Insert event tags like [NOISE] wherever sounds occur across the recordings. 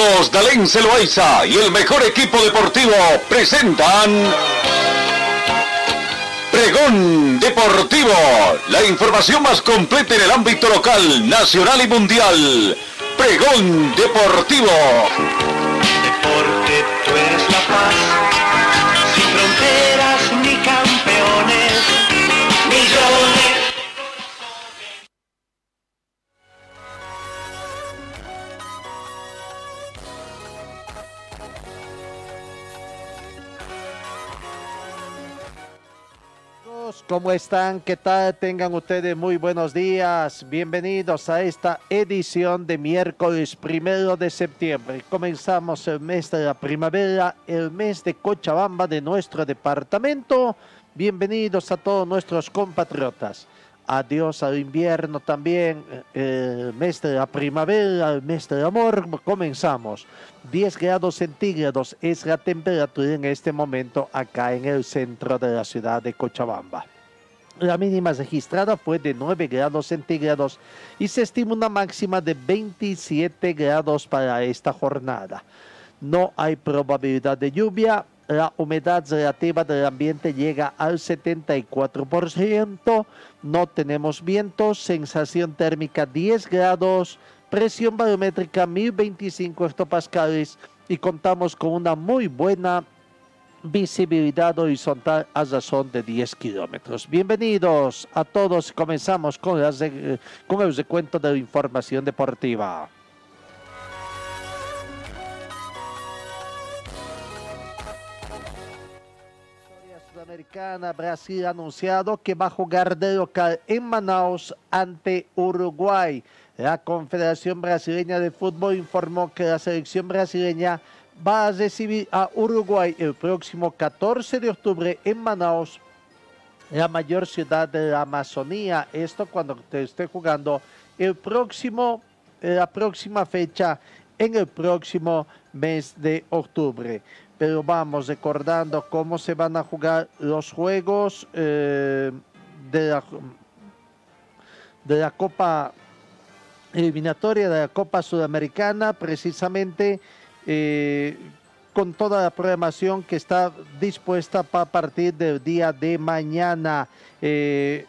Carlos Dalén Celoaiza y el mejor equipo deportivo presentan Pregón Deportivo, la información más completa en el ámbito local, nacional y mundial. Pregón Deportivo. Porque tú eres la paz, ¿Cómo están? ¿Qué tal? Tengan ustedes muy buenos días. Bienvenidos a esta edición de miércoles primero de septiembre. Comenzamos el mes de la primavera, el mes de Cochabamba de nuestro departamento. Bienvenidos a todos nuestros compatriotas. Adiós al invierno también, el mes de la primavera, el mes del amor. Comenzamos. 10 grados centígrados es la temperatura en este momento acá en el centro de la ciudad de Cochabamba. La mínima registrada fue de 9 grados centígrados y se estima una máxima de 27 grados para esta jornada. No hay probabilidad de lluvia. La humedad relativa del ambiente llega al 74%. No tenemos viento. Sensación térmica 10 grados. Presión barométrica 1025 hectopascales. Y contamos con una muy buena visibilidad horizontal a razón de 10 kilómetros. Bienvenidos a todos. Comenzamos con, las de- el recuento de la información deportiva. Brasil ha anunciado que va a jugar de local en Manaus ante Uruguay. La Confederación Brasileña de Fútbol informó que la selección brasileña va a recibir a Uruguay el próximo 14 de octubre en Manaus, la mayor ciudad de la Amazonía. Esto cuando te esté jugando el próximo, la próxima fecha en el próximo mes de octubre. Pero vamos recordando cómo se van a jugar los juegos eh, de la Copa eliminatoria de la Copa Sudamericana, precisamente eh, con toda la programación que está dispuesta para partir del día de mañana. Eh,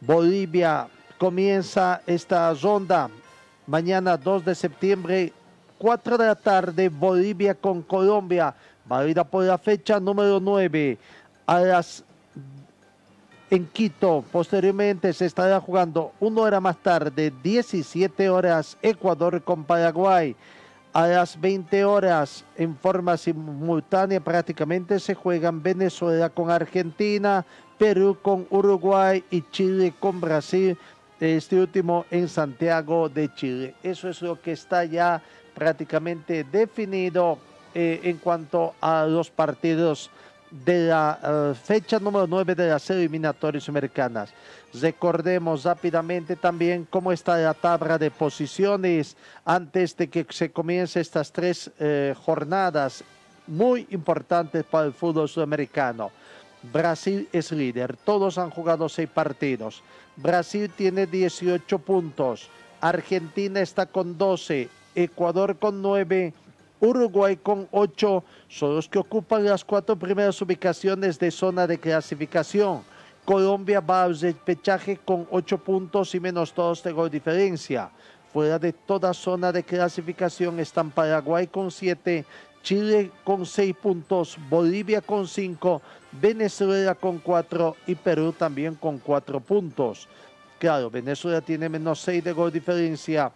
Bolivia comienza esta ronda mañana 2 de septiembre, 4 de la tarde, Bolivia con Colombia, válida por la fecha número 9. A las en Quito. Posteriormente se estará jugando una hora más tarde, 17 horas, Ecuador con Paraguay. A las 20 horas, en forma simultánea, prácticamente se juegan Venezuela con Argentina, Perú con Uruguay y Chile con Brasil. Este último en Santiago de Chile. Eso es lo que está ya prácticamente definido eh, en cuanto a los partidos de la eh, fecha número 9 de las eliminatorias americanas. Recordemos rápidamente también cómo está la tabla de posiciones antes de que se comience estas tres eh, jornadas muy importantes para el fútbol sudamericano. Brasil es líder, todos han jugado seis partidos. Brasil tiene 18 puntos, Argentina está con 12, Ecuador con 9, Uruguay con 8 son los que ocupan las cuatro primeras ubicaciones de zona de clasificación. Colombia va al repechaje con 8 puntos y menos 2 de gol diferencia. Fuera de toda zona de clasificación están Paraguay con 7, Chile con 6 puntos, Bolivia con 5, Venezuela con 4 y Perú también con 4 puntos. Claro, Venezuela tiene menos 6 de gol diferencia.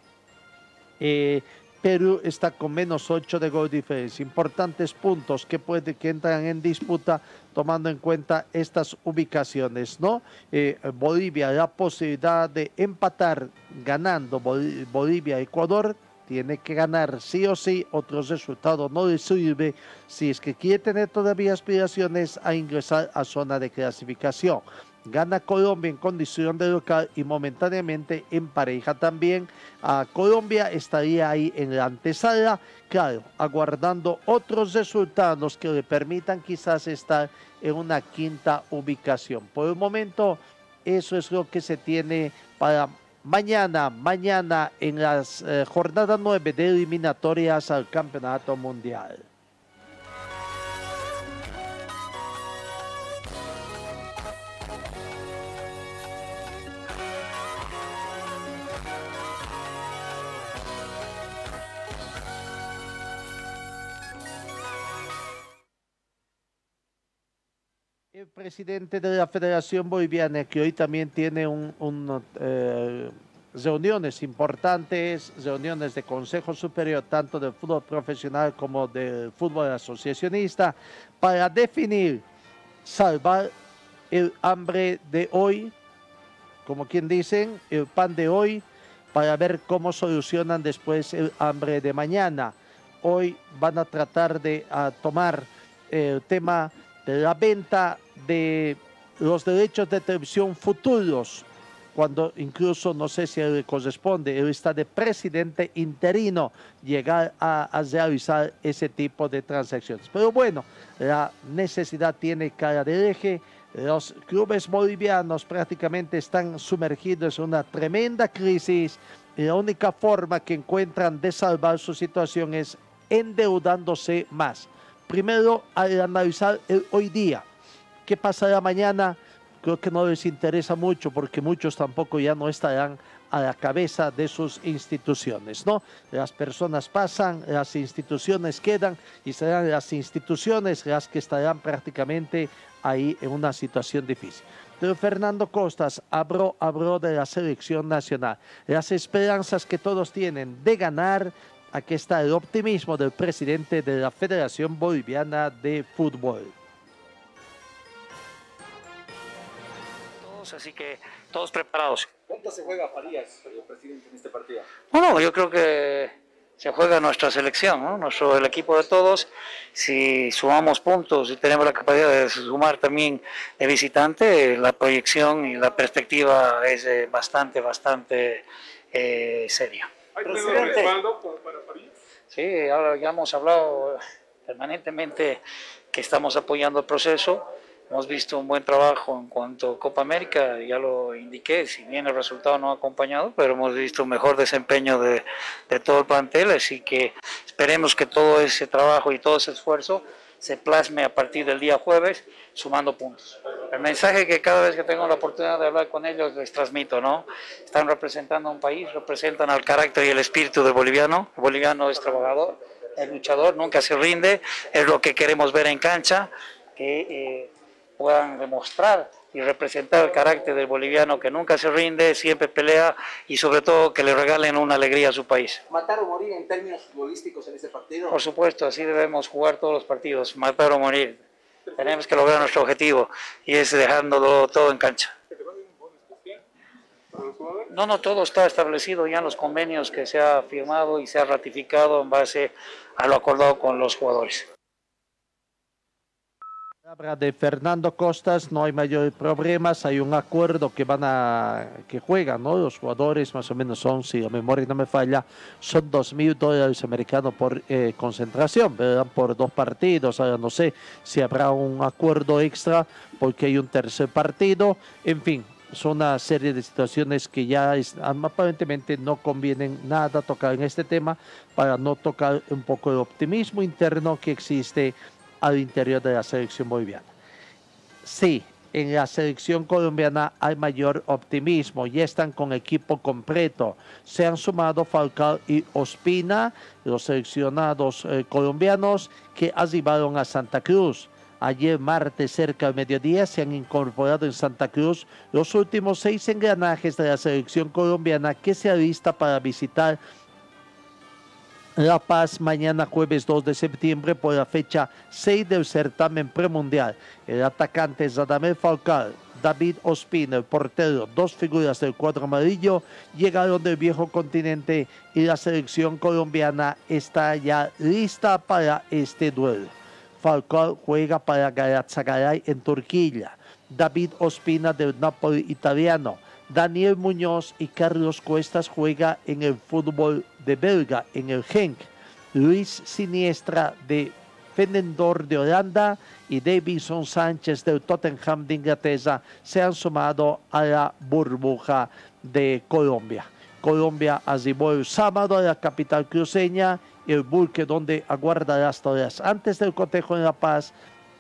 Eh, Perú está con menos 8 de gol diferencia. Importantes puntos que, puede, que entran en disputa tomando en cuenta estas ubicaciones, ¿no? Eh, Bolivia, la posibilidad de empatar ganando Bol- Bolivia-Ecuador, tiene que ganar sí o sí, otros resultados no le sirve si es que quiere tener todavía aspiraciones a ingresar a zona de clasificación. Gana Colombia en condición de local y momentáneamente empareja también a Colombia. Estaría ahí en la antesala, claro, aguardando otros resultados que le permitan quizás estar en una quinta ubicación. Por el momento, eso es lo que se tiene para mañana, mañana en las eh, jornadas 9 de eliminatorias al Campeonato Mundial. Presidente de la Federación Boliviana, que hoy también tiene un, eh, reuniones importantes, reuniones de Consejo Superior, tanto del fútbol profesional como del fútbol asociacionista, para definir, salvar el hambre de hoy, como quien dicen, el pan de hoy, para ver cómo solucionan después el hambre de mañana. Hoy van a tratar de tomar el tema la venta de los derechos de televisión futuros, cuando incluso no sé si le corresponde, él está de presidente interino llegar a, a, realizar ese tipo de transacciones. Pero bueno, la necesidad tiene cara de eje. Los clubes bolivianos prácticamente están sumergidos en una tremenda crisis y la única forma que encuentran de salvar su situación es endeudándose más. Primero, al analizar el hoy día, ¿qué pasará mañana? Creo que no les interesa mucho porque muchos tampoco ya no estarán a la cabeza de sus instituciones, ¿no? Las personas pasan, las instituciones quedan y serán las instituciones las que estarán prácticamente ahí en una situación difícil. Pero Fernando Costas habló, habló de la selección nacional, las esperanzas que todos tienen de ganar, aquí está el optimismo del presidente de la Federación Boliviana de Fútbol. Todos, así que todos preparados. ¿Cuánto se juega Farías, presidente, en este partido? Bueno, yo creo que se juega nuestra selección, ¿no? Nuestro, el equipo de todos. Si sumamos puntos y tenemos la capacidad de sumar también de visitante, la proyección y la perspectiva es eh, bastante, bastante eh, seria. Sí, ahora ya hemos hablado permanentemente que estamos apoyando el proceso. Hemos visto un buen trabajo en cuanto a Copa América, ya lo indiqué, si bien el resultado no ha acompañado, pero hemos visto un mejor desempeño de, de todo el plantel, así que esperemos que todo ese trabajo y todo ese esfuerzo se plasme a partir del día jueves, sumando puntos. El mensaje que cada vez que tengo la oportunidad de hablar con ellos les transmito, ¿no? Están representando a un país, representan al carácter y el espíritu del boliviano. El boliviano es trabajador, es luchador, nunca se rinde, es lo que queremos ver en cancha, que eh, puedan demostrar y representar el carácter del boliviano que nunca se rinde, siempre pelea y sobre todo que le regalen una alegría a su país. ¿Matar o morir en términos futbolísticos en este partido? Por supuesto, así debemos jugar todos los partidos, matar o morir. Tenemos que lograr nuestro objetivo y es dejándolo todo en cancha. No, no, todo está establecido ya en los convenios que se ha firmado y se ha ratificado en base a lo acordado con los jugadores. Palabra de Fernando Costas, no hay mayores problemas, hay un acuerdo que van a, que juegan, ¿no? Los jugadores más o menos son, si la memoria no me falla, son dos mil dólares americanos por eh, concentración, ¿verdad? Por dos partidos, ahora no sé si habrá un acuerdo extra porque hay un tercer partido, en fin, son una serie de situaciones que ya aparentemente no convienen nada tocar en este tema para no tocar un poco el optimismo interno que existe al interior de la selección boliviana. Sí, en la selección colombiana hay mayor optimismo, ya están con equipo completo. Se han sumado Falcao y Ospina, los seleccionados eh, colombianos que arribaron a Santa Cruz. Ayer martes cerca del mediodía se han incorporado en Santa Cruz los últimos seis engranajes de la selección colombiana que se alista para visitar la Paz mañana jueves 2 de septiembre por la fecha 6 del certamen premundial. El atacante es Radamel Falcao, David Ospina, el portero, dos figuras del cuadro amarillo, llegaron del viejo continente y la selección colombiana está ya lista para este duelo. Falcao juega para Galatasaray en Turquía. David Ospina del Napoli italiano. Daniel Muñoz y Carlos Cuestas juega en el fútbol de Belga, en el Genk. Luis Siniestra de Fenendor de Holanda y Davidson Sánchez del Tottenham de Inglaterra se han sumado a la burbuja de Colombia. Colombia arribó el sábado a la capital cruceña, el buque donde aguarda las horas antes del cotejo en La Paz.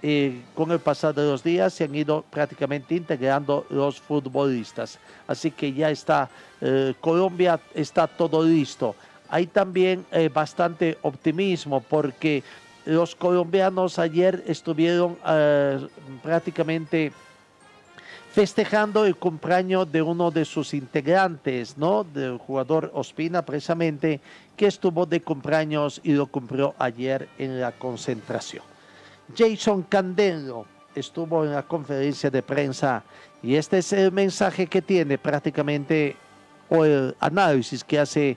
Eh, con el pasar de los días se han ido prácticamente integrando los futbolistas. Así que ya está, eh, Colombia está todo listo. Hay también eh, bastante optimismo porque los colombianos ayer estuvieron prácticamente festejando el cumpleaños de uno de sus integrantes, ¿no? Del jugador Ospina, precisamente, que estuvo de cumpleaños y lo cumplió ayer en la concentración. Jason Candelo estuvo en la conferencia de prensa y este es el mensaje que tiene prácticamente o el análisis que hace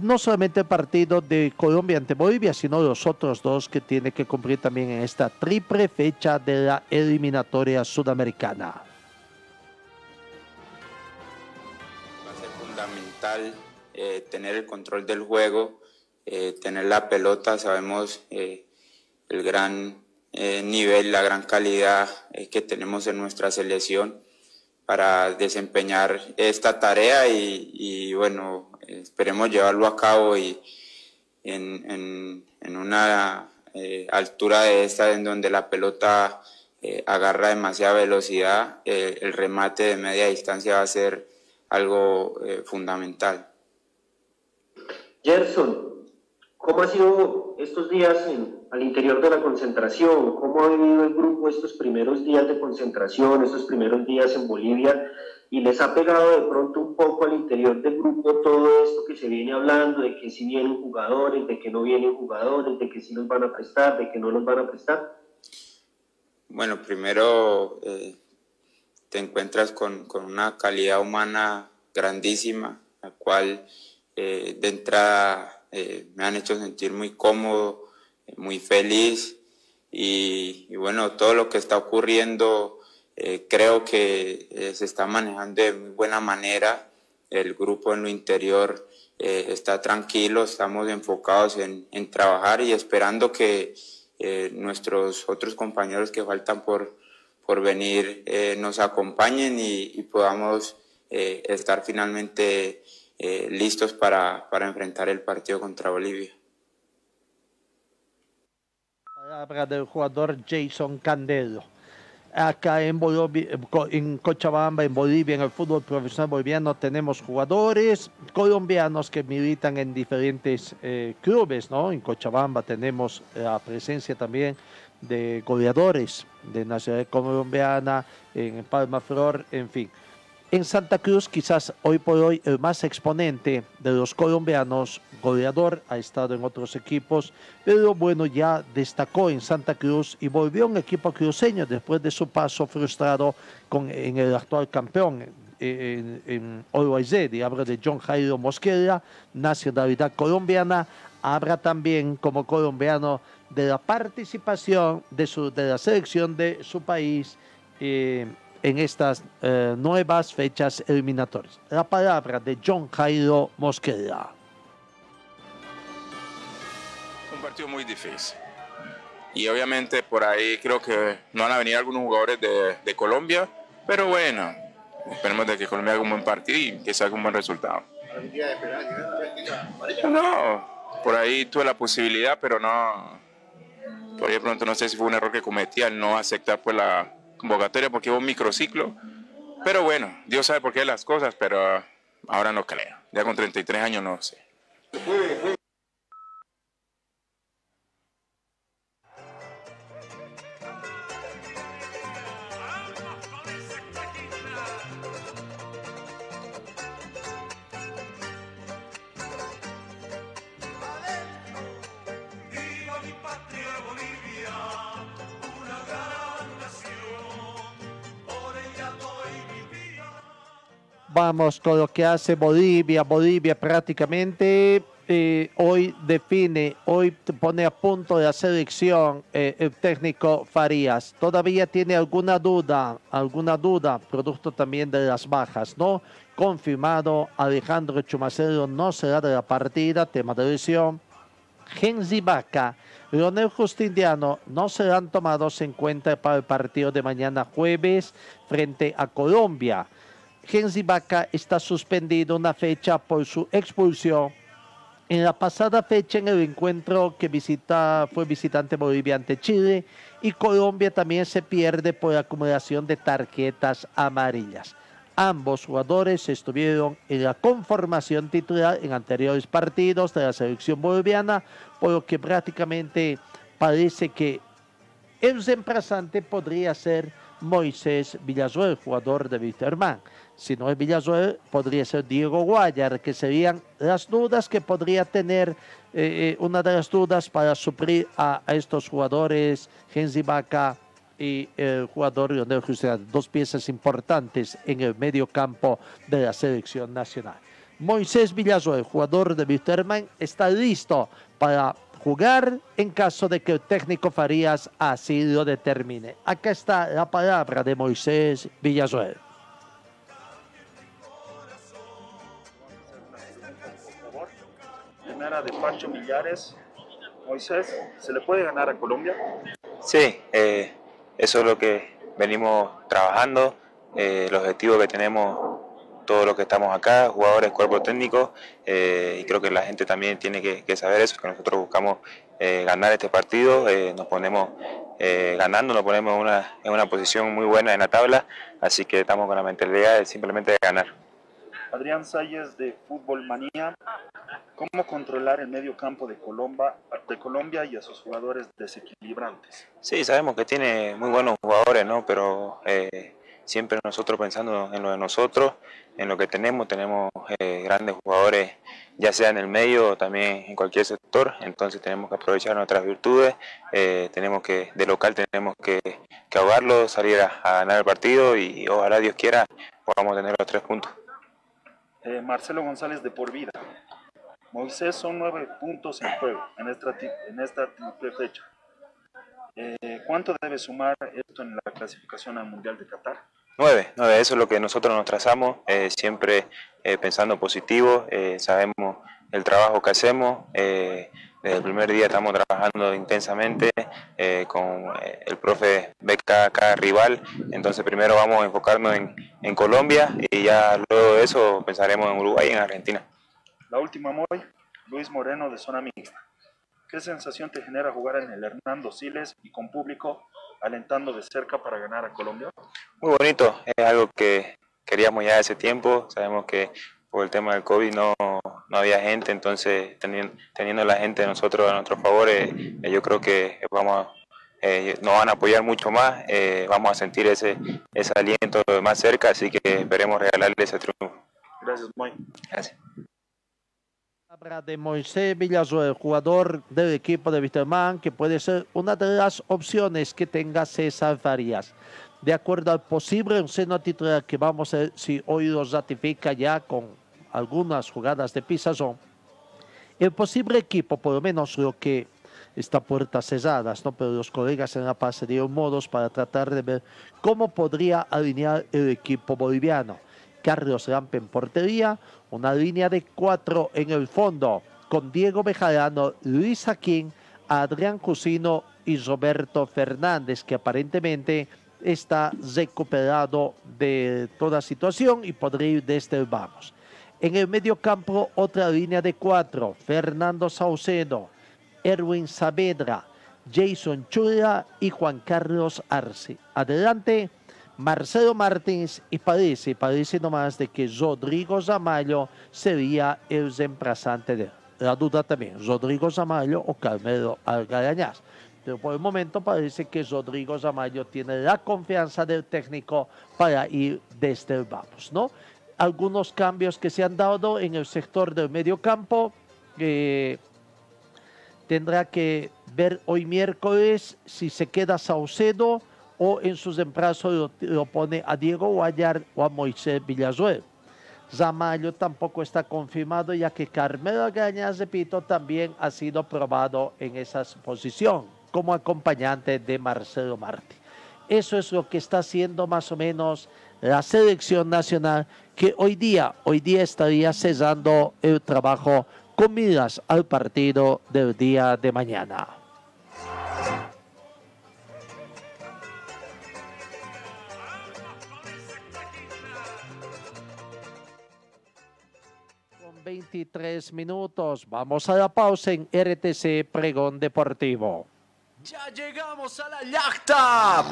no solamente el partido de Colombia ante Bolivia, sino los otros dos que tiene que cumplir también en esta triple fecha de la eliminatoria sudamericana. Eh, tener el control del juego, eh, tener la pelota, sabemos eh, el gran nivel, la gran calidad que tenemos en nuestra selección para desempeñar esta tarea y, bueno, esperemos llevarlo a cabo y en, en una altura de esta en donde la pelota agarra demasiada velocidad, el remate de media distancia va a ser algo eh, fundamental. Gerson, ¿cómo ha sido estos días al interior de la concentración? ¿Cómo ha vivido el grupo estos primeros días de concentración, estos primeros días en Bolivia? ¿Y les ha pegado de pronto un poco al interior del grupo todo esto que se viene hablando, de que si vienen jugadores, de que no vienen jugadores, de que si los van a prestar, de que no los van a prestar? Bueno, primero eh, te encuentras con, con una calidad humana grandísima, la cual eh, de entrada eh, me han hecho sentir muy cómodo, eh, muy feliz y, bueno, todo lo que está ocurriendo creo que se está manejando de muy buena manera. El grupo en lo interior está tranquilo, estamos enfocados en, en trabajar y esperando que nuestros otros compañeros que faltan por, por venir eh, nos acompañen y, podamos eh, estar finalmente eh, listos para, para, enfrentar el partido contra Bolivia. Palabra del jugador Jason Candelo. Acá en, Cochabamba, en Bolivia, en el fútbol profesional boliviano, tenemos jugadores colombianos que militan en diferentes clubes, ¿no? En Cochabamba tenemos la presencia también de goleadores de Nacional Colombiana, en Palma Flor, en fin. En Santa Cruz, quizás hoy por hoy el más exponente de los colombianos, goleador, ha estado en otros equipos, pero bueno, ya destacó en Santa Cruz y volvió a un equipo cruceño después de su paso frustrado con, en el actual campeón, en, en y habla de John Jairo Mosquera, nacionalidad colombiana, habla también como colombiano de la participación de, su, la selección de su país eh, en estas eh, nuevas fechas eliminatorias. La palabra de John Jairo Mosquera. Un partido muy difícil. Y obviamente por ahí creo que no van a venir algunos jugadores de, de Colombia, pero bueno, esperemos de que Colombia haga un buen partido y que salga un buen resultado. No, por ahí tuve la posibilidad, pero no, por ahí de pronto no sé si fue un error que cometí al no aceptar pues la convocatoria porque hubo un microciclo. Pero bueno, Dios sabe por qué las cosas, pero ahora no creo. Ya con 33 años no sé. Vamos con lo que hace Bolivia. Bolivia prácticamente eh, hoy define, hoy pone a punto la selección eh, el técnico Farías. Todavía tiene alguna duda, alguna duda, producto también de las bajas, ¿no? Confirmado, Alejandro Chumacero no será de la partida, tema de lesión. Genzi Vaca, Leonel Justiniano no serán tomados en cuenta para el partido de mañana jueves frente a Colombia. Genzi Vaca está suspendido una fecha por su expulsión en la pasada fecha en el encuentro que visita, fue visitante Bolivia ante Chile y Colombia también se pierde por acumulación de tarjetas amarillas. Ambos jugadores estuvieron en la conformación titular en anteriores partidos de la selección boliviana, por lo que prácticamente parece que el reemplazante podría ser Moisés Villazuel, jugador de Wisterman. Si no es Villazuel, podría ser Diego Guayar, que serían las dudas que podría tener, eh, eh, una de las dudas para suplir a, estos jugadores, Genzi Vaca y el jugador Leonel Justicia, dos piezas importantes en el medio campo de la selección nacional. Moisés Villazuel, jugador de Wisterman, está listo para jugar en caso de que el técnico Farías así lo determine. Acá está la palabra de Moisés Villazuel. Primera de Pancho Millares. Moisés, ¿se le puede ganar a Colombia? Sí, eh, eso es lo que venimos trabajando, eh, el objetivo que tenemos todos los que estamos acá, jugadores, cuerpo técnico, eh, y creo que la gente también tiene que, saber eso, que nosotros buscamos eh, ganar este partido, nos ponemos ganando, nos ponemos en una, en una posición muy buena en la tabla, así que estamos con la mentalidad de simplemente ganar. Adrián Salles de Fútbol Manía, ¿cómo controlar el medio campo de Colombia, de Colombia y a sus jugadores desequilibrantes? Sí, sabemos que tiene muy buenos jugadores, ¿no? Pero eh, siempre nosotros pensando en lo de nosotros, en lo que tenemos, tenemos eh, grandes jugadores, ya sea en el medio o también en cualquier sector, entonces tenemos que aprovechar nuestras virtudes, eh, tenemos que, de local tenemos que, que ahogarlo, salir a, ganar el partido y ojalá Dios quiera podamos tener los tres puntos. Eh, Marcelo González de Por Vida. Moisés son nueve puntos en juego en esta, en esta triple fecha. ¿Cuánto debe sumar esto en la clasificación al Mundial de Qatar? Nueve, nueve, eso es lo que nosotros nos trazamos, eh, siempre eh, pensando positivo, eh, sabemos el trabajo que hacemos, desde el primer día estamos trabajando intensamente con el profe Beca acá rival, entonces primero vamos a enfocarnos en, en, Colombia y ya luego de eso pensaremos en Uruguay y en Argentina. La última, Moy, Luis Moreno de Zona Mixta. ¿Qué sensación te genera jugar en el Hernando Siles y con público alentando de cerca para ganar a Colombia? Muy bonito, es algo que queríamos ya hace tiempo, sabemos que por el tema del COVID no, no había gente, entonces teniendo, teniendo, la gente de nosotros a nuestro favor, eh, yo creo que vamos eh, nos van a apoyar mucho más, eh, vamos a sentir ese, ese aliento más cerca, así que esperemos regalarle ese triunfo. Gracias, Moy. Gracias de Moisés Villazuel, jugador del equipo de Wisterman, que puede ser una de las opciones que tenga César Farías. De acuerdo al posible seno titular que vamos a ver si hoy lo ratifica ya con algunas jugadas de pizazón, el posible equipo, por lo menos lo que está puertas cerradas, ¿no? pero los colegas en La Paz dieron modos para tratar de ver cómo podría alinear el equipo boliviano. Carlos Lampe en portería, una línea de cuatro en el fondo, con Diego Bejarano, Luis Aquín, Adrián Cusino y Roberto Fernández, que aparentemente está recuperado de toda situación y podría ir desde el vamos. En el medio campo, otra línea de cuatro, Fernando Saucedo, Erwin Saavedra, Jason Chula y Juan Carlos Arce. Adelante, Marcelo Martins y parece, parece nomás de que Rodrigo Zamayo sería el reemplazante de La duda también, Rodrigo Zamayo o Carmelo Algarañaz. Pero por el momento parece que Rodrigo Zamayo tiene la confianza del técnico para ir desde el vamos, ¿no? Algunos cambios que se han dado en el sector del medio campo. tendrá que ver hoy miércoles si se queda Saucedo o en sus reemplazos lo, pone a Diego Guayar o a Moisés Villazuel. Zamayo tampoco está confirmado ya que Carmelo Gañas, repito, también ha sido probado en esa posición como acompañante de Marcelo Martí. Eso es lo que está haciendo más o menos la selección nacional que hoy día, hoy día estaría cesando el trabajo con miras al partido del día de mañana. Con 23 minutos, vamos a la pausa en RTC Pregón Deportivo. Ya llegamos a la yachta.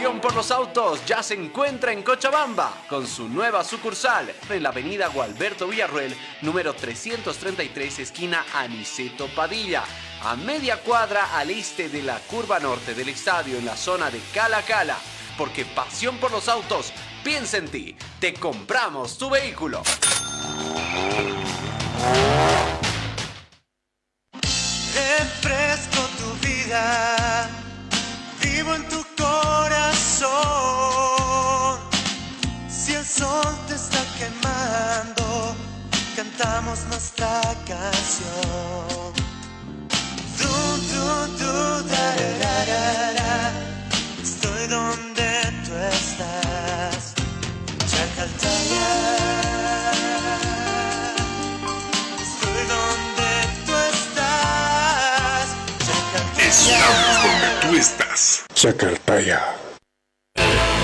Pasión por los autos ya se encuentra en Cochabamba con su nueva sucursal en la avenida Gualberto Villarruel, número 333, esquina Aniceto Padilla, a media cuadra al este de la curva norte del estadio en la zona de Cala Cala. Porque pasión por los autos piensa en ti. Te compramos tu vehículo. Quemando, cantamos nuestra canción. Du, du, du, da, da, da, da. Estoy donde tú estás. Chacaltaya. Estoy donde tú estás. Estamos donde tú estás. Chacartaya.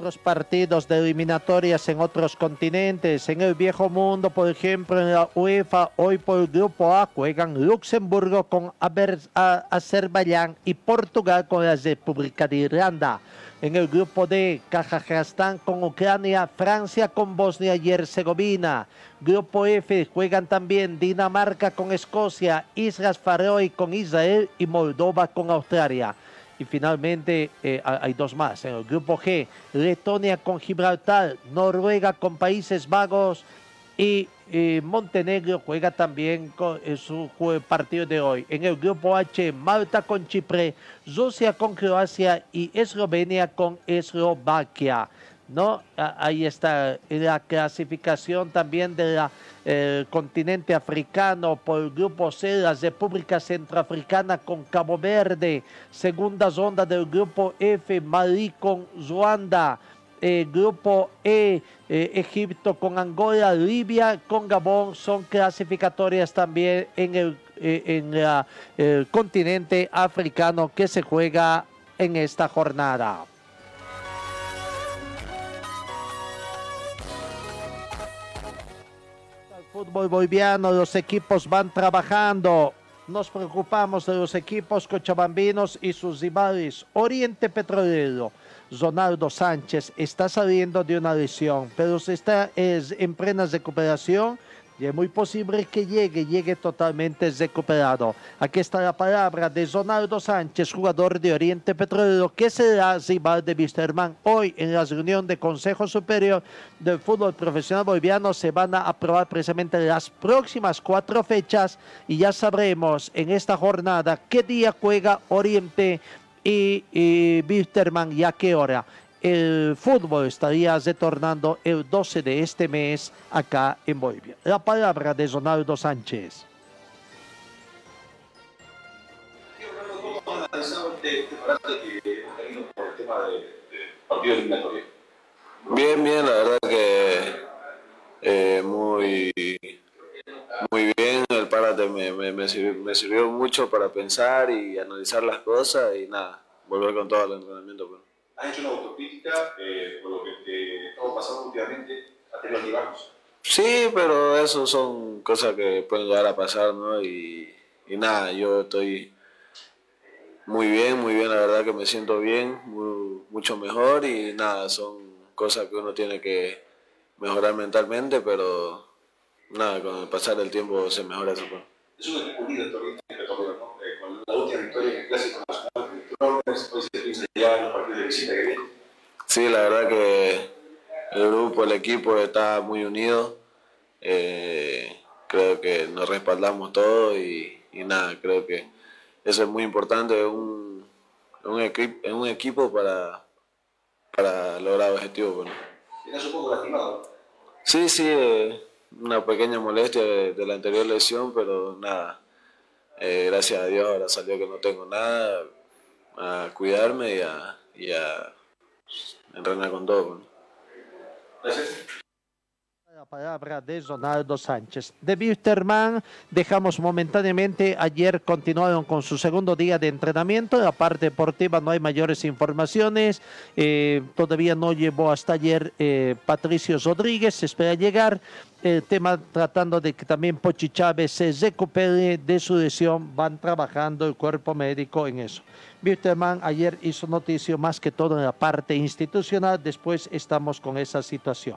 Otros partidos de eliminatorias en otros continentes. En el viejo mundo, por ejemplo, en la UEFA, hoy por el grupo A juegan Luxemburgo con Azerbaiyán y Portugal con la República de Irlanda. En el grupo D, Kazajstán con Ucrania, Francia con Bosnia y Herzegovina. Grupo F juegan también Dinamarca con Escocia, Islas Faroe con Israel y Moldova con Australia. Y finalmente eh, ha- hay dos más. En el grupo G, Letonia con Gibraltar, Noruega con Países Bajos y eh, Montenegro juega también con su partido de hoy. En el grupo H, Malta con Chipre, Rusia con Croacia y Eslovenia con Eslovaquia. ¿No? Ahí está la clasificación también del continente africano por el grupo C, la República Centroafricana con Cabo Verde, segunda ronda del grupo F, Mali con Ruanda, eh, grupo E, eh, Egipto con Angola, Libia con Gabón, son clasificatorias también en el, eh, en el continente africano que se juega en esta jornada. Fútbol boliviano, los equipos van trabajando. Nos preocupamos de los equipos cochabambinos y sus rivales. Oriente Petrolero. Ronaldo Sánchez está saliendo de una lesión, pero se está es, en plena recuperación y es muy posible que llegue, llegue totalmente recuperado. Aquí está la palabra de Ronaldo Sánchez, jugador de Oriente Petrolero, que será rival de Wisterman. Hoy en la reunión de Consejo Superior del Fútbol Profesional Boliviano se van a aprobar precisamente las próximas cuatro fechas y ya sabremos en esta jornada qué día juega Oriente y, y Wisterman y a qué hora. El fútbol estaría retornando el 12 de este mes acá en Bolivia. La palabra de Ronaldo Sánchez. Bien, bien, la verdad que eh, muy, muy bien. El párate me, sirvió, me sirvió mucho para pensar y analizar las cosas y nada, volver con todo el entrenamiento. Pero. ¿Has hecho una autocrítica eh, por lo que estamos pasando últimamente? ¿A te lo llevamos? Sí, pero eso son cosas que pueden llegar a pasar, ¿no? Y, y nada, yo estoy muy bien, muy bien, la verdad que me siento bien, muy- mucho mejor y nada, son cosas que uno tiene que mejorar mentalmente, pero nada, con el pasar del tiempo se mejora eso. pues. Es un equipo ¿no? Eh, con la última victoria en el Clásico hoy se piensa ya en los partidos de visita que viene. Sí, la verdad que el grupo, el equipo está muy unido. Eh, creo que nos respaldamos todos y, y nada, creo que eso es muy importante, un, un, equi- un equipo para, para lograr objetivos. pues, ¿no? Tienes un poco lastimado. Sí, sí, eh, una pequeña molestia de, de la anterior lesión, pero nada, eh, gracias a Dios ahora salió que no tengo nada, a cuidarme y a, y a entrenar con todo. ¿no? La palabra de Ronaldo Sánchez. De Wisterman dejamos momentáneamente. Ayer continuaron con su segundo día de entrenamiento. En la parte deportiva no hay mayores informaciones. Eh, todavía no llevó hasta ayer eh, Patricio Rodríguez. Se espera llegar. El tema tratando de que también Pochi Chávez se recupere de su lesión. Van trabajando el cuerpo médico en eso. Wisterman ayer hizo noticia más que todo en la parte institucional. Después estamos con esa situación.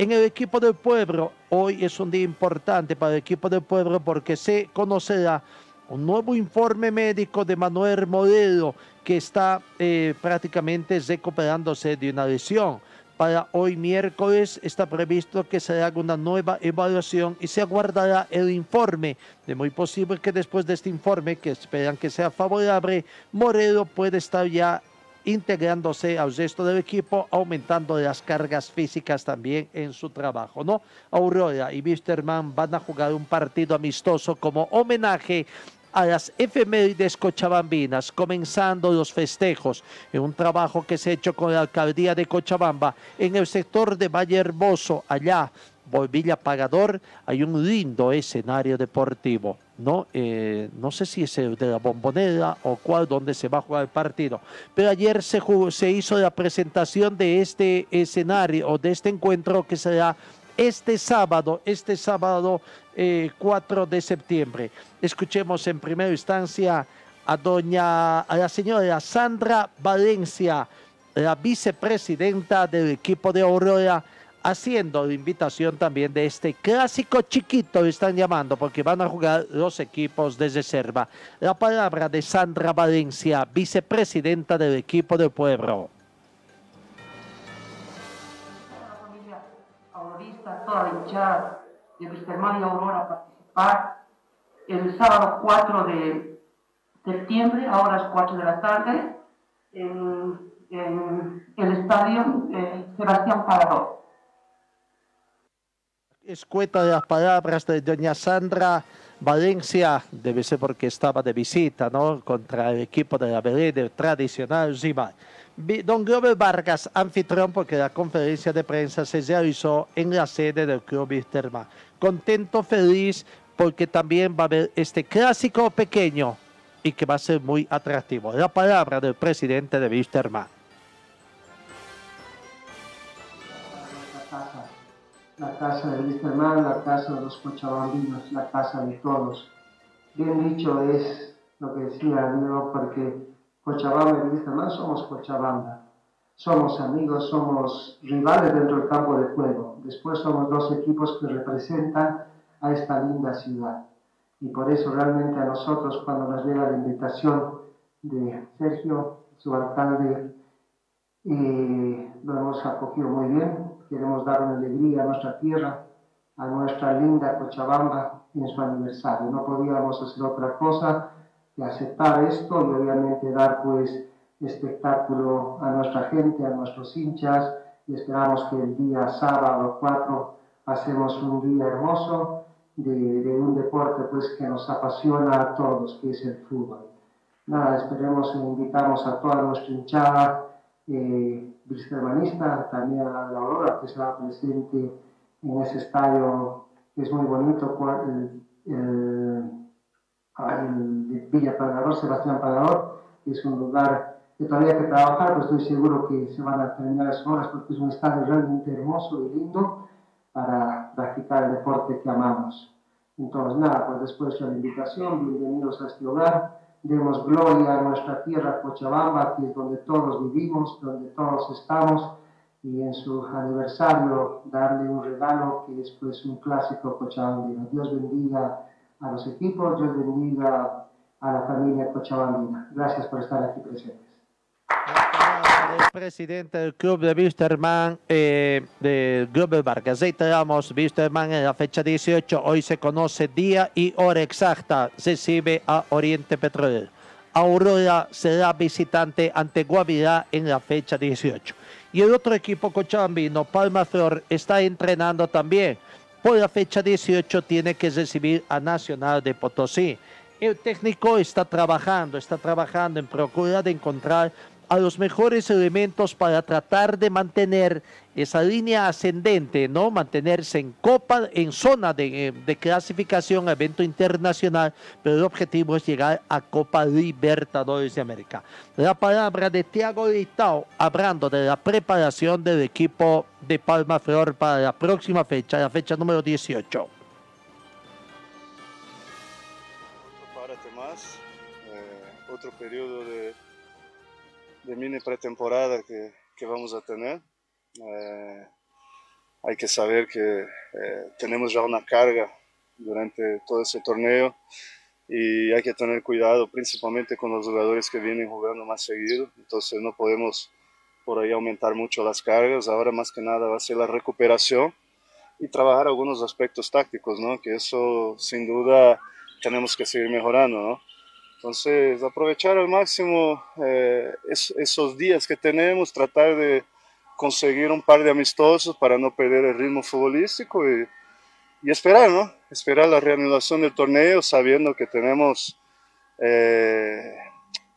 En el equipo del pueblo, hoy es un día importante para el equipo del pueblo porque se conocerá un nuevo informe médico de Manuel Modelo que está eh, prácticamente recuperándose de una lesión. Para hoy miércoles está previsto que se haga una nueva evaluación y se aguardará el informe. De muy posible que después de este informe, que esperan que sea favorable, Morelo puede estar ya integrándose al resto del equipo, aumentando las cargas físicas también en su trabajo, ¿no? Aurora y Wisterman van a jugar un partido amistoso como homenaje a las efemérides cochabambinas, comenzando los festejos. En un trabajo que se ha hecho con la alcaldía de Cochabamba en el sector de Valle Hermoso, allá, Villa Pagador, hay un lindo escenario deportivo, ¿no? Eh, no sé si es el de la bombonera o cuál, donde se va a jugar el partido. Pero ayer se, hizo la presentación de este escenario o de este encuentro que será este sábado, este sábado eh, 4 de septiembre. Escuchemos en primera instancia a doña, a la señora Sandra Valencia, la vicepresidenta del equipo de Aurora, haciendo invitación también de este clásico chiquito, están llamando, porque van a jugar los equipos de reserva. La palabra de Sandra Valencia, vicepresidenta del equipo del pueblo. aurorista, toda hinchada de Wisterman y Aurora a participar el sábado 4 de septiembre, a horas 4 de la tarde, en, en el estadio eh, Sebastián Parador. Escueta de las palabras de doña Sandra Valencia, debe ser porque estaba de visita, ¿no? Contra el equipo de la Belén, tradicional. Vi- Don Glover Vargas, anfitrión, porque la conferencia de prensa se realizó en la sede del Club Wisterman. Contento, feliz, porque también va a haber este clásico pequeño y que va a ser muy atractivo. La palabra del presidente de Wisterman. La casa de Wisterman, la casa de los cochabambinos, la casa de todos. Bien dicho es lo que decía Diego, porque Cochabamba y Wisterman somos Cochabamba. Somos amigos, somos rivales dentro del campo de juego. Después somos dos equipos que representan a esta linda ciudad. Y por eso realmente a nosotros cuando nos llega la invitación de Sergio, su alcalde, y lo hemos acogido muy bien. Queremos dar una alegría a nuestra tierra, a nuestra linda Cochabamba en su aniversario. No podíamos hacer otra cosa que aceptar esto y obviamente dar pues espectáculo a nuestra gente, a nuestros hinchas y esperamos que el día sábado 4 hacemos un día hermoso de, de, un deporte pues que nos apasiona a todos, que es el fútbol. Nada, esperemos e invitamos a toda nuestra hinchada eh, también a la la Aurora, que será presente en ese estadio que es muy bonito, el, el, el Villa Pagador, Sebastián Pagador, que es un lugar que todavía hay que trabajar, pero estoy seguro que se van a terminar las obras porque es un estadio realmente hermoso y lindo para practicar el deporte que amamos. Entonces, nada, pues después de la invitación, bienvenidos a este hogar, demos gloria a nuestra tierra Cochabamba, que es donde todos vivimos, donde todos estamos, y en su aniversario darle un regalo que es pues un clásico cochabambino. Dios bendiga a los equipos, Dios bendiga a la familia cochabambina. Gracias por estar aquí presentes. El presidente del club de Wisterman, eh, del de Vargas. Reiteramos, Wisterman en la fecha 18, hoy se conoce día y hora exacta, recibe a Oriente Petrolero. Aurora será visitante ante Guavirá en la fecha 18. Y el otro equipo cochabambino, Palma Flor, está entrenando también. Por la fecha 18 tiene que recibir a Nacional de Potosí. El técnico está trabajando, está trabajando en procura de encontrar a los mejores elementos para tratar de mantener esa línea ascendente, ¿no? Mantenerse en copa, en zona de, eh, clasificación evento internacional, pero el objetivo es llegar a Copa Libertadores de América. La palabra de Tiago Litao, hablando de la preparación del equipo de Palma Flor para la próxima fecha, la fecha número 18. Otro más, eh, otro periodo de de mini pretemporada que, que vamos a tener. Eh, hay que saber que eh, tenemos ya una carga durante todo ese torneo y hay que tener cuidado principalmente con los jugadores que vienen jugando más seguido, entonces no podemos por ahí aumentar mucho las cargas, ahora más que nada va a ser la recuperación y trabajar algunos aspectos tácticos, ¿no? que eso sin duda tenemos que seguir mejorando. ¿no? Entonces, aprovechar al máximo eh, esos días que tenemos, tratar de conseguir un par de amistosos para no perder el ritmo futbolístico y, esperar, ¿no? Esperar la reanudación del torneo sabiendo que tenemos eh,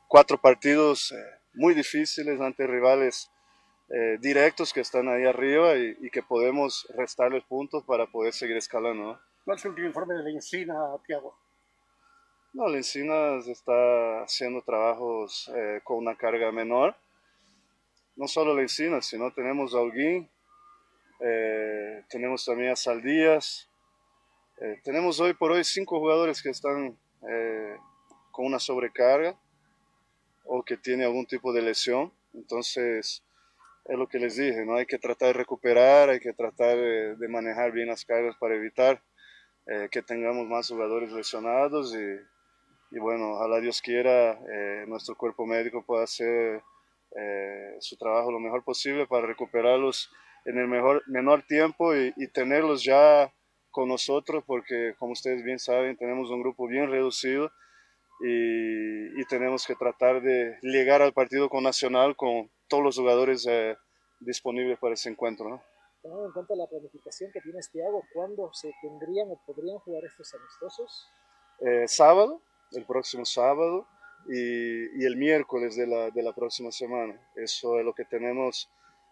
cuatro partidos eh, muy difíciles ante rivales directos que están ahí arriba y, que podemos restarles puntos para poder seguir escalando, ¿no? ¿Cuál es el último informe de la Tiago? No, la Encinas está haciendo trabajos eh, con una carga menor. No solo la Encinas, sino tenemos a Holguín, eh, tenemos también a Saldías. Eh, tenemos hoy por hoy cinco jugadores que están con una sobrecarga o que tienen algún tipo de lesión. Entonces, es lo que les dije, ¿no? Hay que tratar de recuperar, hay que tratar de, manejar bien las cargas para evitar que tengamos más jugadores lesionados y y bueno, ojalá Dios quiera, eh, nuestro cuerpo médico pueda hacer eh, su trabajo lo mejor posible para recuperarlos en el mejor, menor tiempo y, tenerlos ya con nosotros, porque como ustedes bien saben, tenemos un grupo bien reducido y, y tenemos que tratar de llegar al partido con Nacional con todos los jugadores eh, disponibles para ese encuentro. ¿no? Teniendo en cuenta la planificación que tiene Thiago, ¿cuándo se tendrían o podrían jugar estos amistosos? sábado, el próximo sábado y, el miércoles de la, de la, próxima semana. Eso es lo que tenemos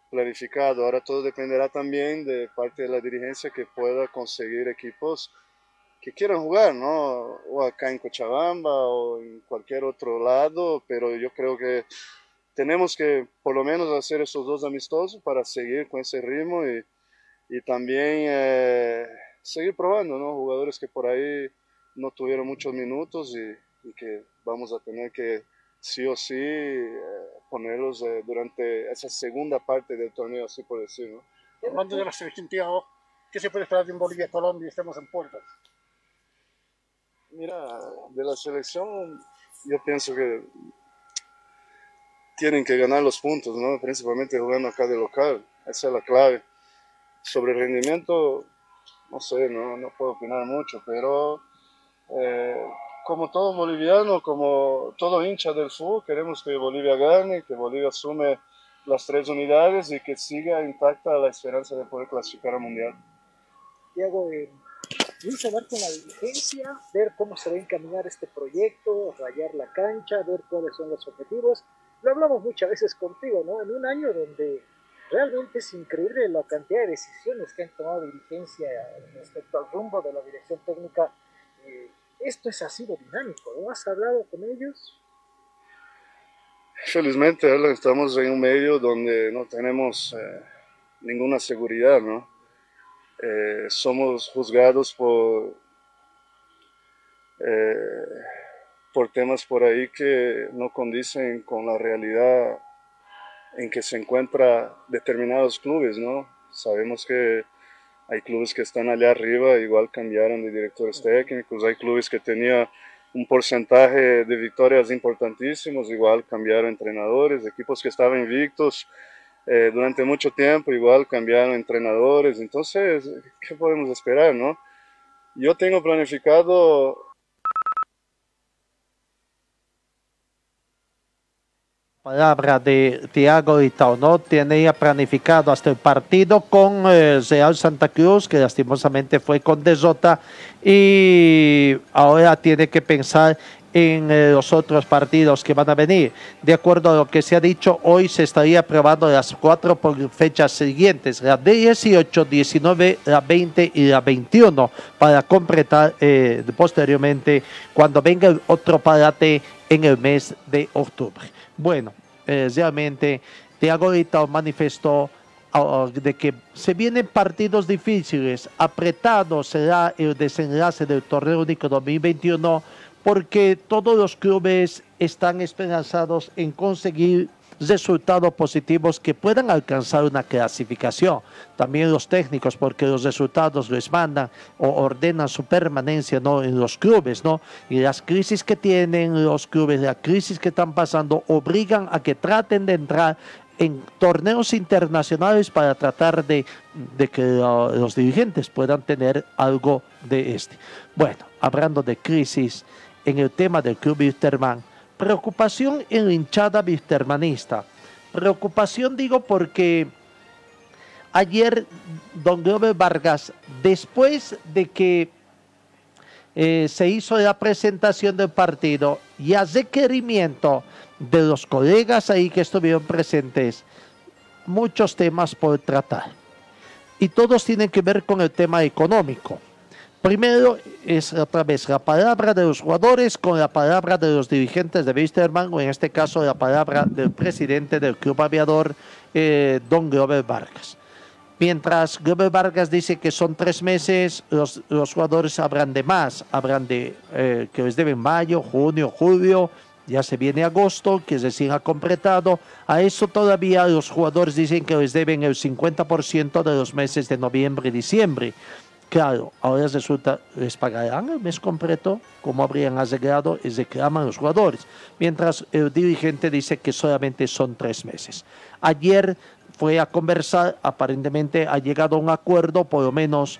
planificado. Ahora todo dependerá también de parte de la dirigencia que pueda conseguir equipos que quieran jugar, ¿no? O acá en Cochabamba o en cualquier otro lado, pero yo creo que tenemos que por lo menos hacer esos dos amistosos para seguir con ese ritmo y, y también eh, seguir probando, ¿no? Jugadores que por ahí no tuvieron muchos minutos y, que vamos a tener que sí o sí eh, ponerlos eh, durante esa segunda parte del torneo, así por decirlo. Hablando de la selección, ¿qué se puede esperar de Bolivia, Colombia? Estamos en puertas. Mira, de la selección yo pienso que tienen que ganar los puntos, ¿no? principalmente jugando acá de local, esa es la clave. Sobre el rendimiento, no sé, no, no puedo opinar mucho, pero eh, como todo boliviano, como todo hincha del fútbol, queremos que Bolivia gane, que Bolivia asume las tres unidades y que siga intacta la esperanza de poder clasificar al Mundial. Tiago, eh, hablar con la dirigencia, ver cómo se va a encaminar este proyecto, rayar la cancha, ver cuáles son los objetivos. Lo hablamos muchas veces contigo, ¿no? En un año donde realmente es increíble la cantidad de decisiones que han tomado dirigencia respecto al rumbo de la dirección técnica. Eh, esto es, ha sido dinámico, ¿no? ¿Has hablado con ellos? Felizmente, estamos en un medio donde no tenemos eh, ninguna seguridad, ¿no? Eh, somos juzgados por, eh, por temas por ahí que no condicen con la realidad en que se encuentran determinados clubes, ¿no? Sabemos que hay clubes que están allá arriba, igual cambiaron de directores técnicos, hay clubes que tenían un porcentaje de victorias importantísimos, igual cambiaron entrenadores, equipos que estaban invictos, eh, durante mucho tiempo igual cambiaron entrenadores, entonces, ¿qué podemos esperar, no? Yo tengo planificado palabra de Tiago ¿no? Tiene ya planificado hasta el partido con eh, Real Santa Cruz, que lastimosamente fue con Desota, y ahora tiene que pensar en eh, los otros partidos que van a venir. De acuerdo a lo que se ha dicho, hoy se estaría probando las cuatro fechas siguientes, la 18, 19, la 20 y la 21, para completar eh, posteriormente cuando venga otro parate en el mes de octubre. Bueno, eh, realmente Thiago ahorita manifestó ah, de que se vienen partidos difíciles, apretado será el desenlace del torneo único 2021 porque todos los clubes están esperanzados en conseguir resultados positivos que puedan alcanzar una clasificación. También los técnicos, porque los resultados les mandan o ordenan su permanencia ¿no? en los clubes, ¿no? Y las crisis que tienen los clubes, la crisis que están pasando, obligan a que traten de entrar en torneos internacionales para tratar de, que los dirigentes puedan tener algo de este. Bueno, hablando de crisis, en el tema del club Wisterman. Preocupación en la hinchada wistermanista. Preocupación digo porque ayer don Glover Vargas, después de que eh, se hizo la presentación del partido y a requerimiento de los colegas ahí que estuvieron presentes, muchos temas por tratar. Y todos tienen que ver con el tema económico. Primero es otra vez la palabra de los jugadores con la palabra de los dirigentes de Wisterman, o en este caso la palabra del presidente del club aviador, eh, don Glover Vargas. Mientras Glover Vargas dice que son tres meses, los, jugadores hablan de más, hablan de eh, que les deben mayo, junio, julio, ya se viene agosto, que recién ha completado. A eso todavía los jugadores dicen que les deben el 50% de los meses de noviembre y diciembre. Claro, ahora resulta, les pagarán el mes completo, como habrían asegurado, y reclaman los jugadores, mientras el dirigente dice que solamente son tres meses. Ayer fue a conversar, aparentemente ha llegado a un acuerdo, por lo menos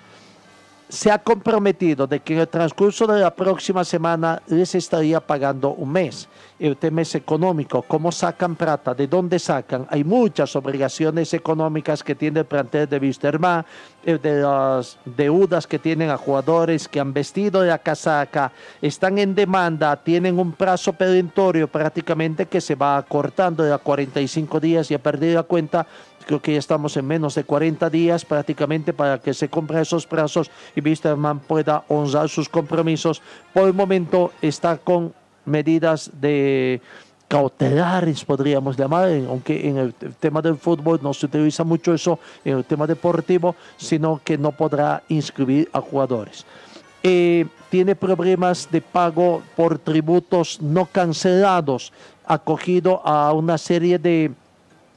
se ha comprometido de que en el transcurso de la próxima semana les estaría pagando un mes. El tema es económico, cómo sacan plata, de dónde sacan. Hay muchas obligaciones económicas que tiene el plantel de Wisterman, de las deudas que tienen a jugadores que han vestido la casaca, están en demanda, tienen un plazo perentorio prácticamente que se va acortando de a 45 días y a perder la cuenta creo que ya estamos en menos de 40 días prácticamente para que se cumplan esos plazos y Wisterman pueda honrar sus compromisos. Por el momento está con medidas de cautelares, podríamos llamar, aunque en el tema del fútbol no se utiliza mucho eso, en el tema deportivo, sino que no podrá inscribir a jugadores. Eh, tiene problemas de pago por tributos no cancelados, acogido a una serie de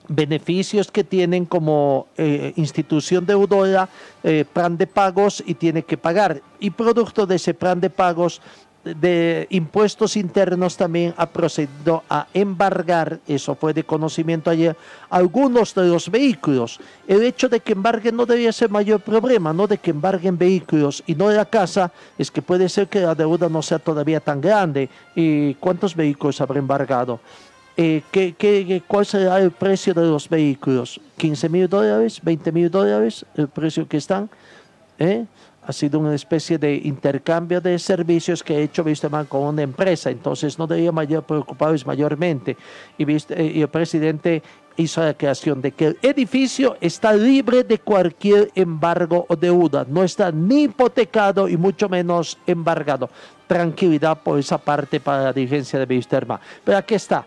beneficios que tienen como eh, institución deudora, eh, plan de pagos y tiene que pagar. Y producto de ese plan de pagos de impuestos internos también ha procedido a embargar, eso fue de conocimiento ayer, algunos de los vehículos. El hecho de que embarguen no debería ser mayor problema, no de que embarguen vehículos y no de la casa, es que puede ser que la deuda no sea todavía tan grande. ¿Y cuántos vehículos habrá embargado? Eh, ¿qué, qué, cuál será el precio de los vehículos? ¿15 mil dólares? ¿20 mil dólares? ¿El precio que están? ¿Eh? Ha sido una especie de intercambio de servicios que ha hecho Wisterman con una empresa, entonces no debería mayor preocuparse mayormente. Y, eh, y el presidente hizo la creación de que el edificio está libre de cualquier embargo o deuda, no está ni hipotecado y mucho menos embargado. Tranquilidad por esa parte para la dirigencia de Wisterman. Pero aquí está,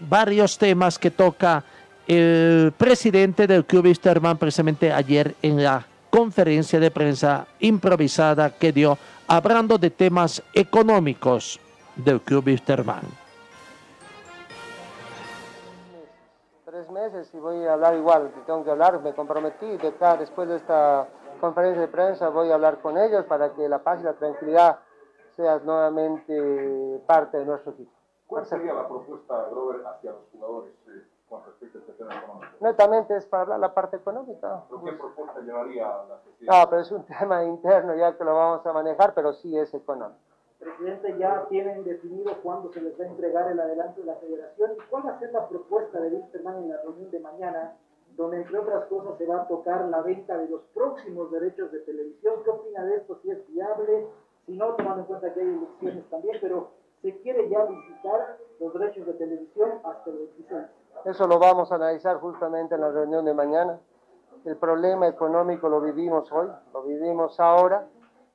varios temas que toca el presidente del Club Wisterman precisamente ayer en la conferencia de prensa improvisada que dio hablando de temas económicos del Club Wisterman. Tres meses y voy a hablar igual, tengo que hablar, me comprometí, de acá, después de esta conferencia de prensa voy a hablar con ellos para que la paz y la tranquilidad sea nuevamente parte de nuestro equipo. ¿Cuál sería la propuesta, Robert, hacia los jugadores? Con respecto a este tema económico? Netamente es para hablar la parte económica. ¿Pero qué propuesta llevaría la No, pero es un [LAUGHS] tema interno ya que lo vamos a manejar, pero sí es económico. Presidente, ya tienen definido cuándo se les va a entregar el adelanto de la federación y cuál va a ser la propuesta de Wisterman en la reunión de mañana, donde entre otras cosas se va a tocar la venta de los próximos derechos de televisión. ¿Qué opina de esto? Si es viable, si no, tomando en cuenta que hay elecciones también, pero se quiere ya visitar los derechos de televisión hasta el 26. Eso lo vamos a analizar justamente en la reunión de mañana. El problema económico lo vivimos hoy, lo vivimos ahora.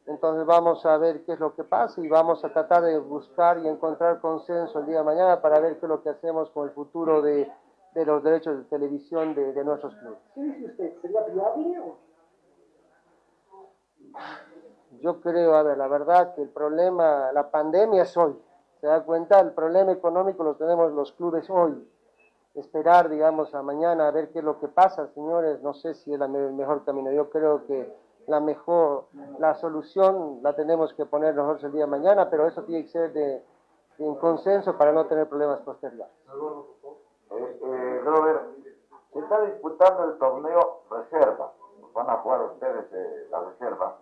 Entonces vamos a ver qué es lo que pasa y vamos a tratar de buscar y encontrar consenso el día de mañana para ver qué es lo que hacemos con el futuro de, de los derechos de televisión de, de nuestros clubes. ¿Qué dice usted? ¿Sería viable o...? Yo creo, a ver, la verdad que el problema, la pandemia es hoy. ¿Se da cuenta? El problema económico lo tenemos los clubes hoy esperar, digamos, a mañana a ver qué es lo que pasa, señores, no sé si es el mejor camino. Yo creo que la mejor, la solución la tenemos que poner nosotros el día de mañana, pero eso tiene que ser de, de consenso para no tener problemas posteriores. Eh, eh, se está disputando el torneo reserva, van a jugar ustedes eh, la reserva.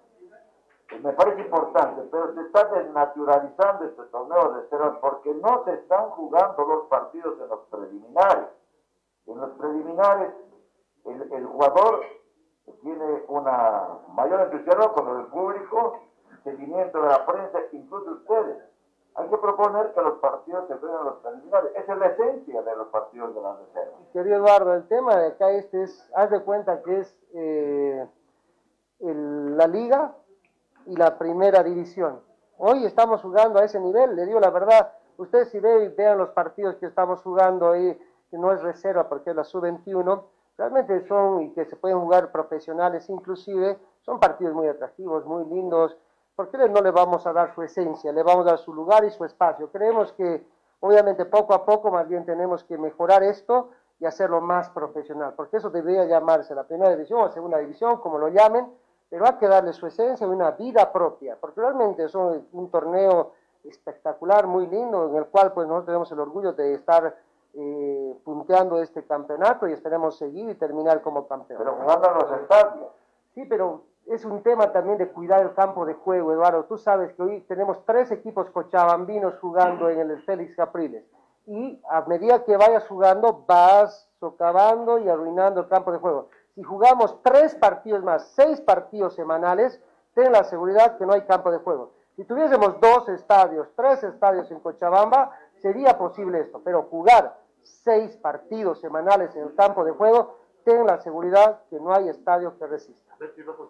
Me parece importante, pero se está desnaturalizando este torneo de reserva porque no se están jugando los partidos en los preliminares. En los preliminares, el, jugador tiene una mayor entusiasmo con el público, seguimiento de la prensa, incluso ustedes. Hay que proponer que los partidos se jueguen en los preliminares. Esa es la esencia de los partidos de la reserva. Querido Eduardo, el tema de acá es, haz de cuenta que es eh, la liga y la primera división. Hoy estamos jugando a ese nivel, le digo la verdad, ustedes si ven, vean los partidos que estamos jugando ahí, que no es reserva porque es la sub-21, realmente son, y que se pueden jugar profesionales inclusive, son partidos muy atractivos, muy lindos, porque no le vamos a dar su esencia, le vamos a dar su lugar y su espacio. Creemos que obviamente poco a poco más bien tenemos que mejorar esto y hacerlo más profesional, porque eso debería llamarse la primera división o segunda división, como lo llamen, pero hay que darle su esencia y una vida propia, porque realmente es un, un torneo espectacular, muy lindo, en el cual pues nosotros tenemos el orgullo de estar eh, punteando este campeonato y esperemos seguir y terminar como campeón. Pero jugando en los estadios. Sí, pero es un tema también de cuidar el campo de juego, Eduardo. Tú sabes que hoy tenemos tres equipos cochabambinos jugando en el Félix Capriles. Y a medida que vayas jugando, vas socavando y arruinando el campo de juego. Si jugamos tres partidos más, seis partidos semanales, ten la seguridad que no hay campo de juego. Si tuviésemos dos estadios, tres estadios en Cochabamba, sería posible esto, pero jugar seis partidos semanales en el campo de juego, ten la seguridad que no hay estadio que resista. Precisamente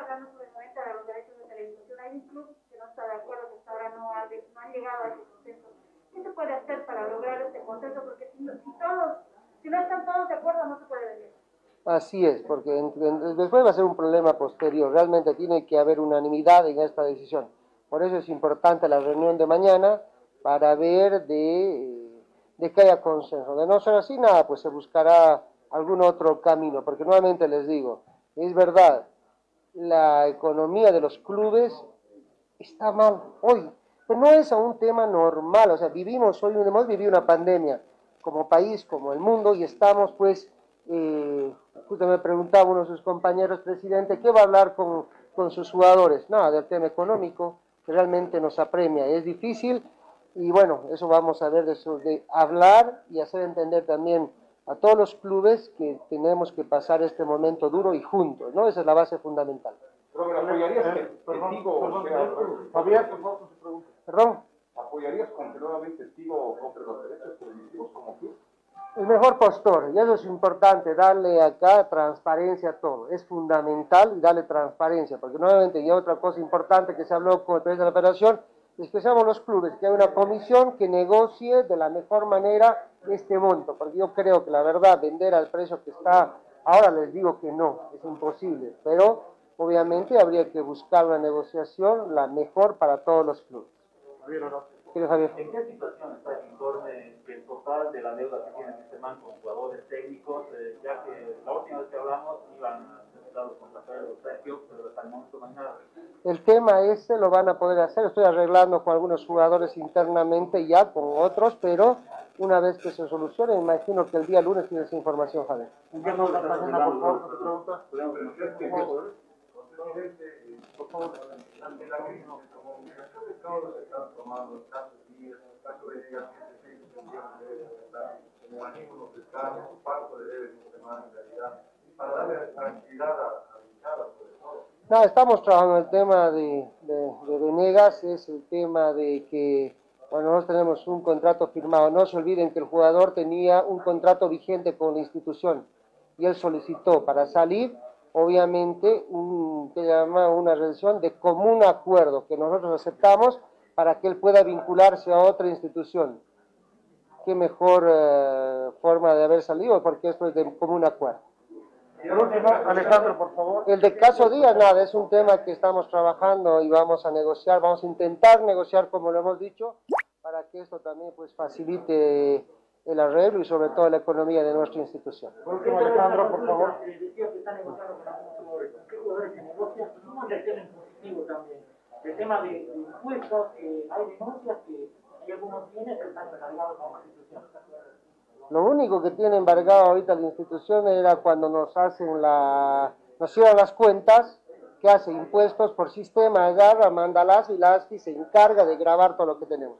hablando sobre el momento de los derechos de televisión, hay un club que no está de acuerdo, que hasta ahora no ha, no ha llegado a ese consenso. ¿Qué se puede hacer para lograr este consenso? Porque si, si todos si no están todos de acuerdo, no se puede venir. Así es, porque después va a ser un problema posterior. Realmente tiene que haber unanimidad en esta decisión. Por eso es importante la reunión de mañana para ver de, de que haya consenso. De no ser así, nada, pues se buscará algún otro camino. Porque nuevamente les digo, es verdad, la economía de los clubes está mal hoy. Pues no es un tema normal, o sea, vivimos hoy, hemos vivido una pandemia como país, como el mundo, y estamos pues, eh, me preguntaba uno de sus compañeros, presidente, ¿qué va a hablar con, con sus jugadores? Nada, del tema económico, que realmente nos apremia, es difícil, y bueno, eso vamos a ver de, eso, hablar y hacer entender también a todos los clubes que tenemos que pasar este momento duro y juntos, ¿no? Esa es la base fundamental. ¿Apoyarías que. Perdón. ¿Apoyarías con que nuevamente Tigo compre los derechos televisivos como club? El mejor postor, y eso es importante, darle acá transparencia a todo. Es fundamental darle transparencia, porque nuevamente, y otra cosa importante que se habló con el de la operación, es que seamos los clubes, que hay una comisión que negocie de la mejor manera este monto, porque yo creo que la verdad, vender al precio que está, ahora les digo que no, es imposible, pero obviamente habría que buscar una negociación la mejor para todos los clubes. Javier, ¿En qué situación está el informe que el total de la deuda que tiene este man con jugadores técnicos, eh, ya que la última vez que hablamos iban contratar los Sergio, pero hasta el momento no hay nada? El tema ese lo van a poder hacer, estoy arreglando con algunos jugadores internamente ya, con otros, pero una vez que se solucione, imagino que el día lunes tiene esa información, Javier. ¿En qué nos está por favor, Por favor, ante la crisis, como de todos están tomando tantos días, de ellas, que se de como animo fiscales, pago de debes semana en realidad, para darle tranquilidad a la. No, estamos trabajando el tema de, de, de Venegas, es el tema de que, bueno, nosotros tenemos un contrato firmado. No se olviden que el jugador tenía un contrato vigente con la institución y él solicitó para salir obviamente un, que llama una relación de común acuerdo que nosotros aceptamos para que él pueda vincularse a otra institución. Qué mejor eh, forma de haber salido, porque esto es de común acuerdo. Por último, Alejandro, por favor. El de caso Díaz, nada, es un tema que estamos trabajando y vamos a negociar, vamos a intentar negociar, como lo hemos dicho, para que esto también pues facilite el arreglo y sobre todo la economía de nuestra institución. Por último, Alejandro, por favor. El tema de, impuestos, hay denuncias que hay algunos bienes que están encargados con la institución. Lo único que tiene embargado ahorita la institución era cuando nos hacen la, nos cierran las cuentas, que hace impuestos por sistema, agarra, manda las y las y se encarga de grabar todo lo que tenemos.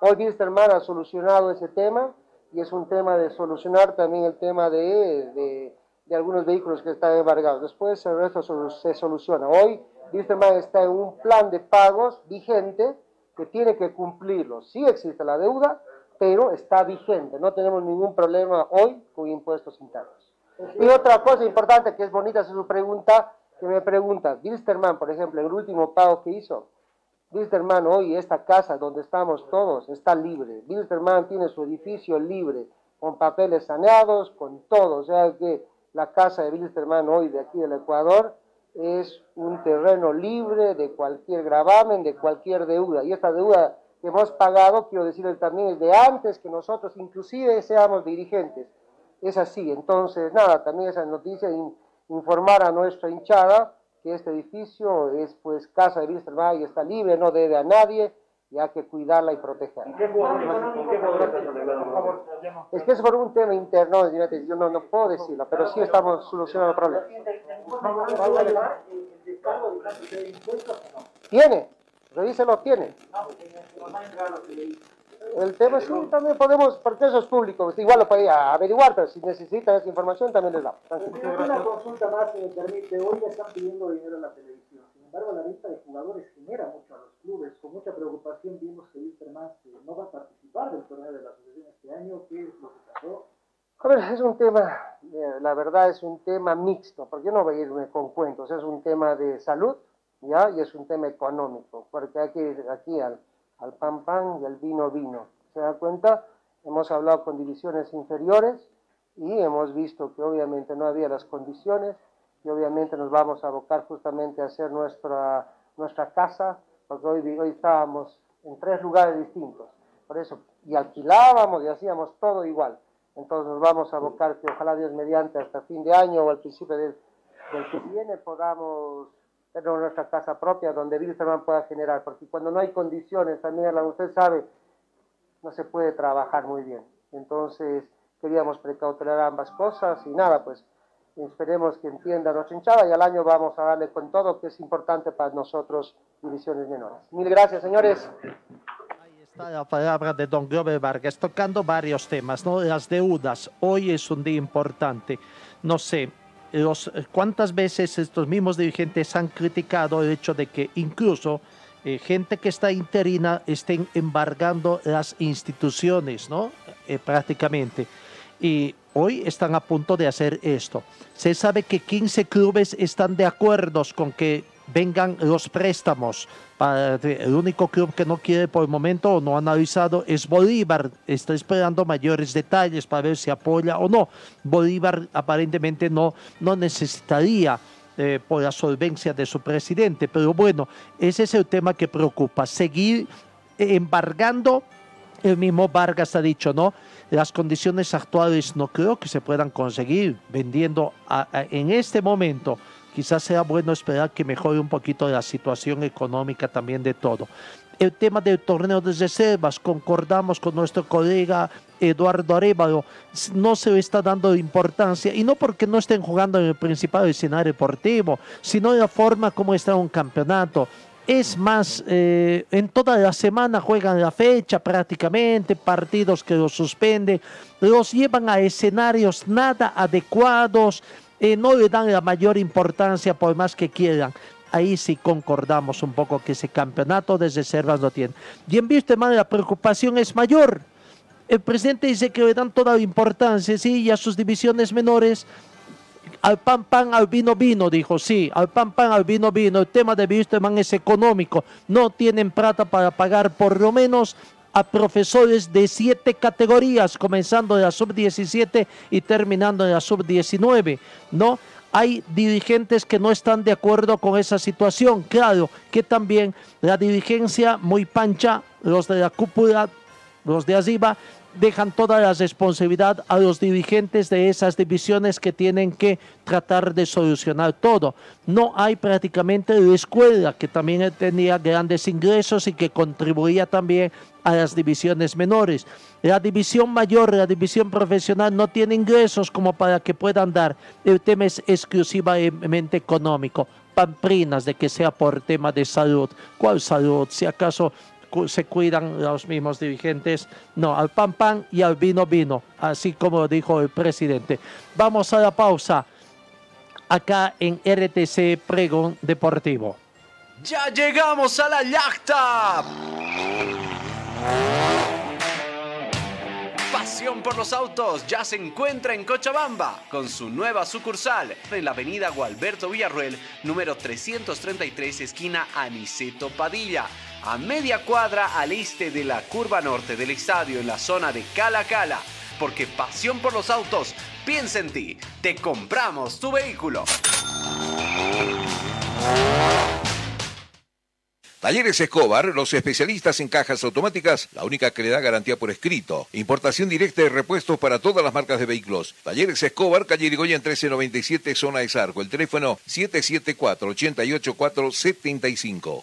Hoy Wilstermann ha solucionado ese tema y es un tema de solucionar también el tema de, de, de algunos vehículos que están embargados. Después el resto se soluciona. Hoy Wilstermann está en un plan de pagos vigente que tiene que cumplirlo. Sí existe la deuda, pero está vigente. No tenemos ningún problema hoy con impuestos internos. Y otra cosa importante que es bonita es su pregunta, que me pregunta, Wilstermann, por ejemplo, el último pago que hizo, Wilstermann hoy, esta casa donde estamos todos, está libre. Wilstermann tiene su edificio libre, con papeles saneados, con todo. O sea que la casa de Wilstermann hoy de aquí del Ecuador es un terreno libre de cualquier gravamen, de cualquier deuda. Y esta deuda que hemos pagado, quiero decirles también, es de antes que nosotros inclusive seamos dirigentes. Es así. Entonces, nada, también esa noticia, in, informar a nuestra hinchada que este edificio es pues casa de Wilstermann y está libre, no debe a nadie y hay que cuidarla y protegerla. Es que es por un tema interno, yo no, no puedo decirlo, pero sí estamos solucionando el problema. ¿Tiene? Revíselo, tiene. El tema sí, también podemos, porque eso es público, igual lo puede averiguar, pero si necesitan esa información también les damos. Una consulta más, si me permite. Hoy le están pidiendo dinero a la televisión. Sin embargo, la venta de jugadores genera mucho a los clubes. Con mucha preocupación vimos que Wilterman no va a participar del torneo de la asociación este año. ¿Qué es lo que pasó? A ver, es un tema, la verdad es un tema mixto, porque yo no voy a irme con cuentos, es un tema de salud, ¿ya? Y es un tema económico, porque aquí, aquí al, al pan pan y al vino vino. ¿Se da cuenta? Hemos hablado con divisiones inferiores y hemos visto que obviamente no había las condiciones y obviamente nos vamos a abocar justamente a hacer nuestra, nuestra casa, porque hoy, hoy estábamos en tres lugares distintos. Por eso, y alquilábamos y hacíamos todo igual. Entonces nos vamos a abocar que ojalá Dios mediante hasta fin de año o al principio del, del que viene podamos tener nuestra casa propia donde Wilstermann pueda generar, porque cuando no hay condiciones, también usted sabe, no se puede trabajar muy bien. Entonces, queríamos precautelar ambas cosas y nada, pues esperemos que entienda nuestra hinchada y al año vamos a darle con todo, que es importante para nosotros, divisiones menores. Mil gracias, señores. Está la palabra de don Glover Vargas, tocando varios temas, ¿no? Las deudas. Hoy es un día importante. No sé, los, cuántas veces estos mismos dirigentes han criticado el hecho de que incluso eh, gente que está interina estén embargando las instituciones, ¿no? Eh, prácticamente. Y hoy están a punto de hacer esto. Se sabe que 15 clubes están de acuerdo con que vengan los préstamos. El único club que no quiere por el momento o no ha analizado es Bolívar. Está esperando mayores detalles para ver si apoya o no. Bolívar aparentemente no, no necesitaría eh, por la solvencia de su presidente. Pero bueno, ese es el tema que preocupa. Seguir embargando, el mismo Vargas ha dicho, ¿no? Las condiciones actuales no creo que se puedan conseguir vendiendo en este momento quizás sea bueno esperar que mejore un poquito la situación económica también de todo. El tema del torneo de reservas, concordamos con nuestro colega Eduardo Arevalo, no se le está dando importancia, y no porque no estén jugando en el principal escenario deportivo, sino la forma como está un campeonato. Es más, eh, en toda la semana juegan la fecha prácticamente, partidos que los suspenden, los llevan a escenarios nada adecuados, no le dan la mayor importancia por más que quieran. Ahí sí concordamos un poco que ese campeonato de reservas lo tiene. Y en de la preocupación es mayor. El presidente dice que le dan toda la importancia, sí, y a sus divisiones menores al pan pan, al vino vino, dijo, sí, al pan pan, al vino vino. El tema de Wisterman es económico. No tienen plata para pagar por lo menos a profesores de siete categorías, comenzando de la sub-17 y terminando en la sub-19, ¿no? Hay dirigentes que no están de acuerdo con esa situación. Claro que también la dirigencia muy pancha, los de la cúpula, los de arriba, dejan toda la responsabilidad a los dirigentes de esas divisiones que tienen que tratar de solucionar todo. No hay prácticamente la escuela, que también tenía grandes ingresos y que contribuía también a las divisiones menores. La división mayor, la división profesional no tiene ingresos como para que puedan dar. El tema es exclusivamente económico. Pamprinas de que sea por tema de salud. ¿Cuál salud? Si acaso se cuidan los mismos dirigentes. No, al pan pan y al vino vino, así como dijo el presidente. Vamos a la pausa acá en RTC Pregón Deportivo. Ya llegamos a la yacta. Pasión por los autos ya se encuentra en Cochabamba con su nueva sucursal en la avenida Gualberto Villarruel, número 333, esquina Aniceto Padilla, a media cuadra al este de la curva norte del estadio en la zona de Cala Cala. Porque pasión por los autos, piensa en ti, te compramos tu vehículo. Talleres Escobar, los especialistas en cajas automáticas, la única que le da garantía por escrito. Importación directa de repuestos para todas las marcas de vehículos. Talleres Escobar, calle Irigoyen 1397, zona de Sarco. El teléfono 774-88475.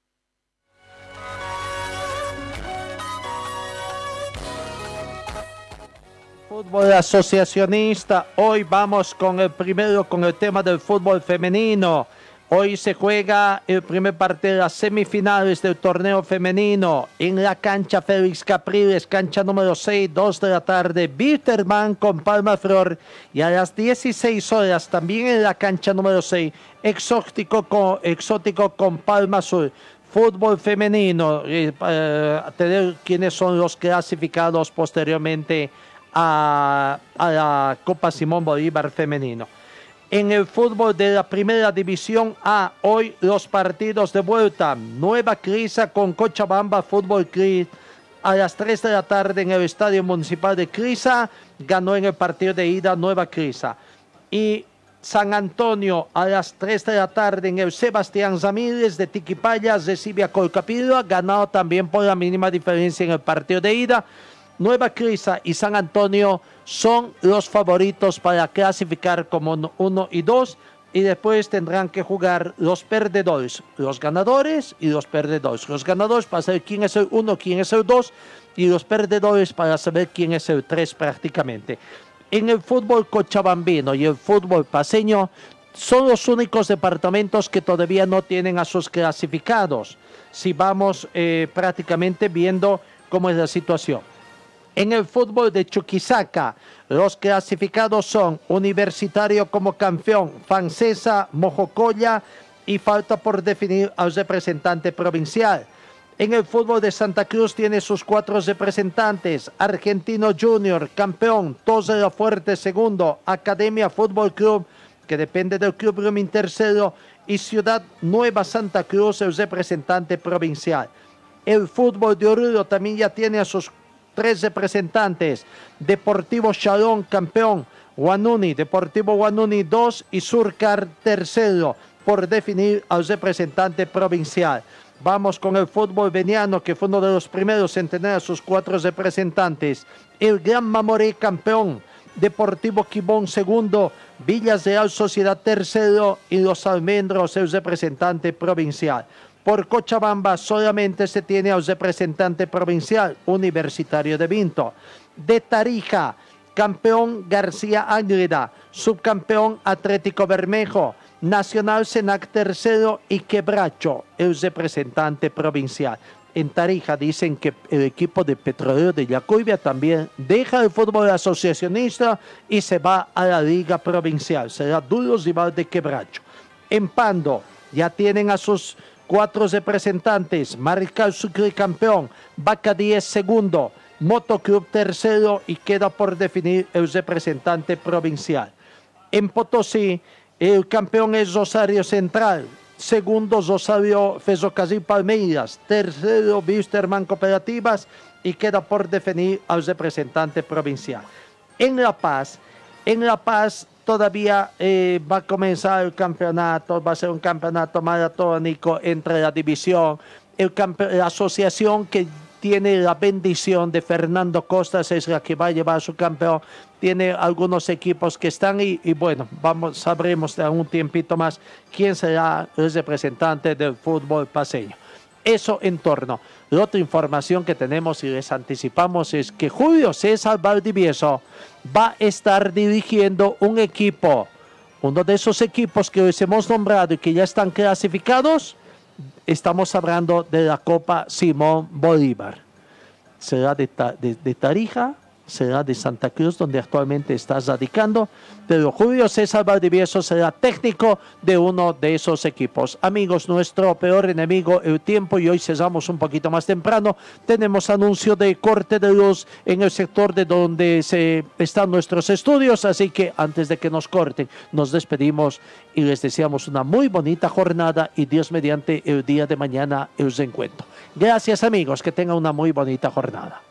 Fútbol asociacionista. Hoy vamos con el primero, con el tema del fútbol femenino. Hoy se juega el primer partido de las semifinales del torneo femenino en la cancha Félix Capriles, cancha número 6, 2 de la tarde, Bitterman con Palma Flor y a las 16 horas también en la cancha número 6, exótico con, exótico con Palma Azul. Fútbol femenino, eh, para tener quiénes son los clasificados posteriormente a, la Copa Simón Bolívar femenino. En el fútbol de la primera división A, hoy los partidos de vuelta. Nueva Crisa con Cochabamba Fútbol Club a las 3 de la tarde en el Estadio Municipal de Crisa. Ganó en el partido de ida Nueva Crisa. Y San Antonio a las 3 de la tarde en el Sebastián Ramírez de Tiquipaya recibe a Colcapillo. Ganado también por la mínima diferencia en el partido de ida. Nueva Crisa y San Antonio son los favoritos para clasificar como uno y dos y después tendrán que jugar los perdedores, los ganadores y los perdedores. Los ganadores para saber quién es el uno, quién es el dos y los perdedores para saber quién es el tres prácticamente. En el fútbol cochabambino y el fútbol paseño son los únicos departamentos que todavía no tienen a sus clasificados. Si vamos eh, prácticamente viendo cómo es la situación. En el fútbol de Chuquisaca, los clasificados son Universitario como campeón, Francesa, Mojocoya y falta por definir al representante provincial. En el fútbol de Santa Cruz tiene sus cuatro representantes, Argentino Junior, campeón, Tos la Fuerte, segundo, Academia Fútbol Club, que depende del Club Blooming tercero, y Ciudad Nueva Santa Cruz, el representante provincial. El fútbol de Oruro también ya tiene a sus tres representantes. Deportivo Shalom, campeón. Guanuni, Deportivo Guanuni 2 y Surcar tercero por definir al representante provincial. Vamos con el fútbol veniano, que fue uno de los primeros en tener a sus cuatro representantes. El Gran Mamoré, campeón. Deportivo Quibón, segundo. Villas Real Sociedad, tercero. Y los Almendros, el representante provincial. Por Cochabamba solamente se tiene al representante provincial universitario de Vinto. De Tarija, campeón García Ágreda, subcampeón Atlético Bermejo, Nacional Senac tercero y Quebracho, el representante provincial. En Tarija dicen que el equipo de Petrolero de Yacubia también deja el fútbol asociacionista y se va a la liga provincial. Será duro rival de Quebracho. En Pando ya tienen a sus cuatro representantes, Mariscal Sucre campeón, Vaca 10 segundo, Motoclub tercero y queda por definir el representante provincial. En Potosí, el campeón es Rosario Central, segundo Rosario Ferrocarril Palmeiras, tercero Wisterman Cooperativas y queda por definir al representante provincial. En La Paz, en La Paz todavía eh, va a comenzar el campeonato, va a ser un campeonato maratónico entre la división, el la asociación que tiene la bendición de Fernando Costas, es la que va a llevar su campeón. Tiene algunos equipos que están y, y bueno, vamos, sabremos de un tiempito más quién será el representante del fútbol paseño. Eso en torno. La otra información que tenemos y les anticipamos es que Julio César Valdivieso va a estar dirigiendo un equipo, uno de esos equipos que les hemos nombrado y que ya están clasificados, estamos hablando de la Copa Simón Bolívar. Será de, de Tarija, será de Santa Cruz, donde actualmente está radicando, pero Julio César Valdivieso será técnico de uno de esos equipos. Amigos, nuestro peor enemigo, el tiempo, y hoy cesamos un poquito más temprano. Tenemos anuncio de corte de luz en el sector de donde se están nuestros estudios, así que antes de que nos corten, nos despedimos y les deseamos una muy bonita jornada y Dios mediante el día de mañana el reencuentro. Gracias amigos, que tengan una muy bonita jornada.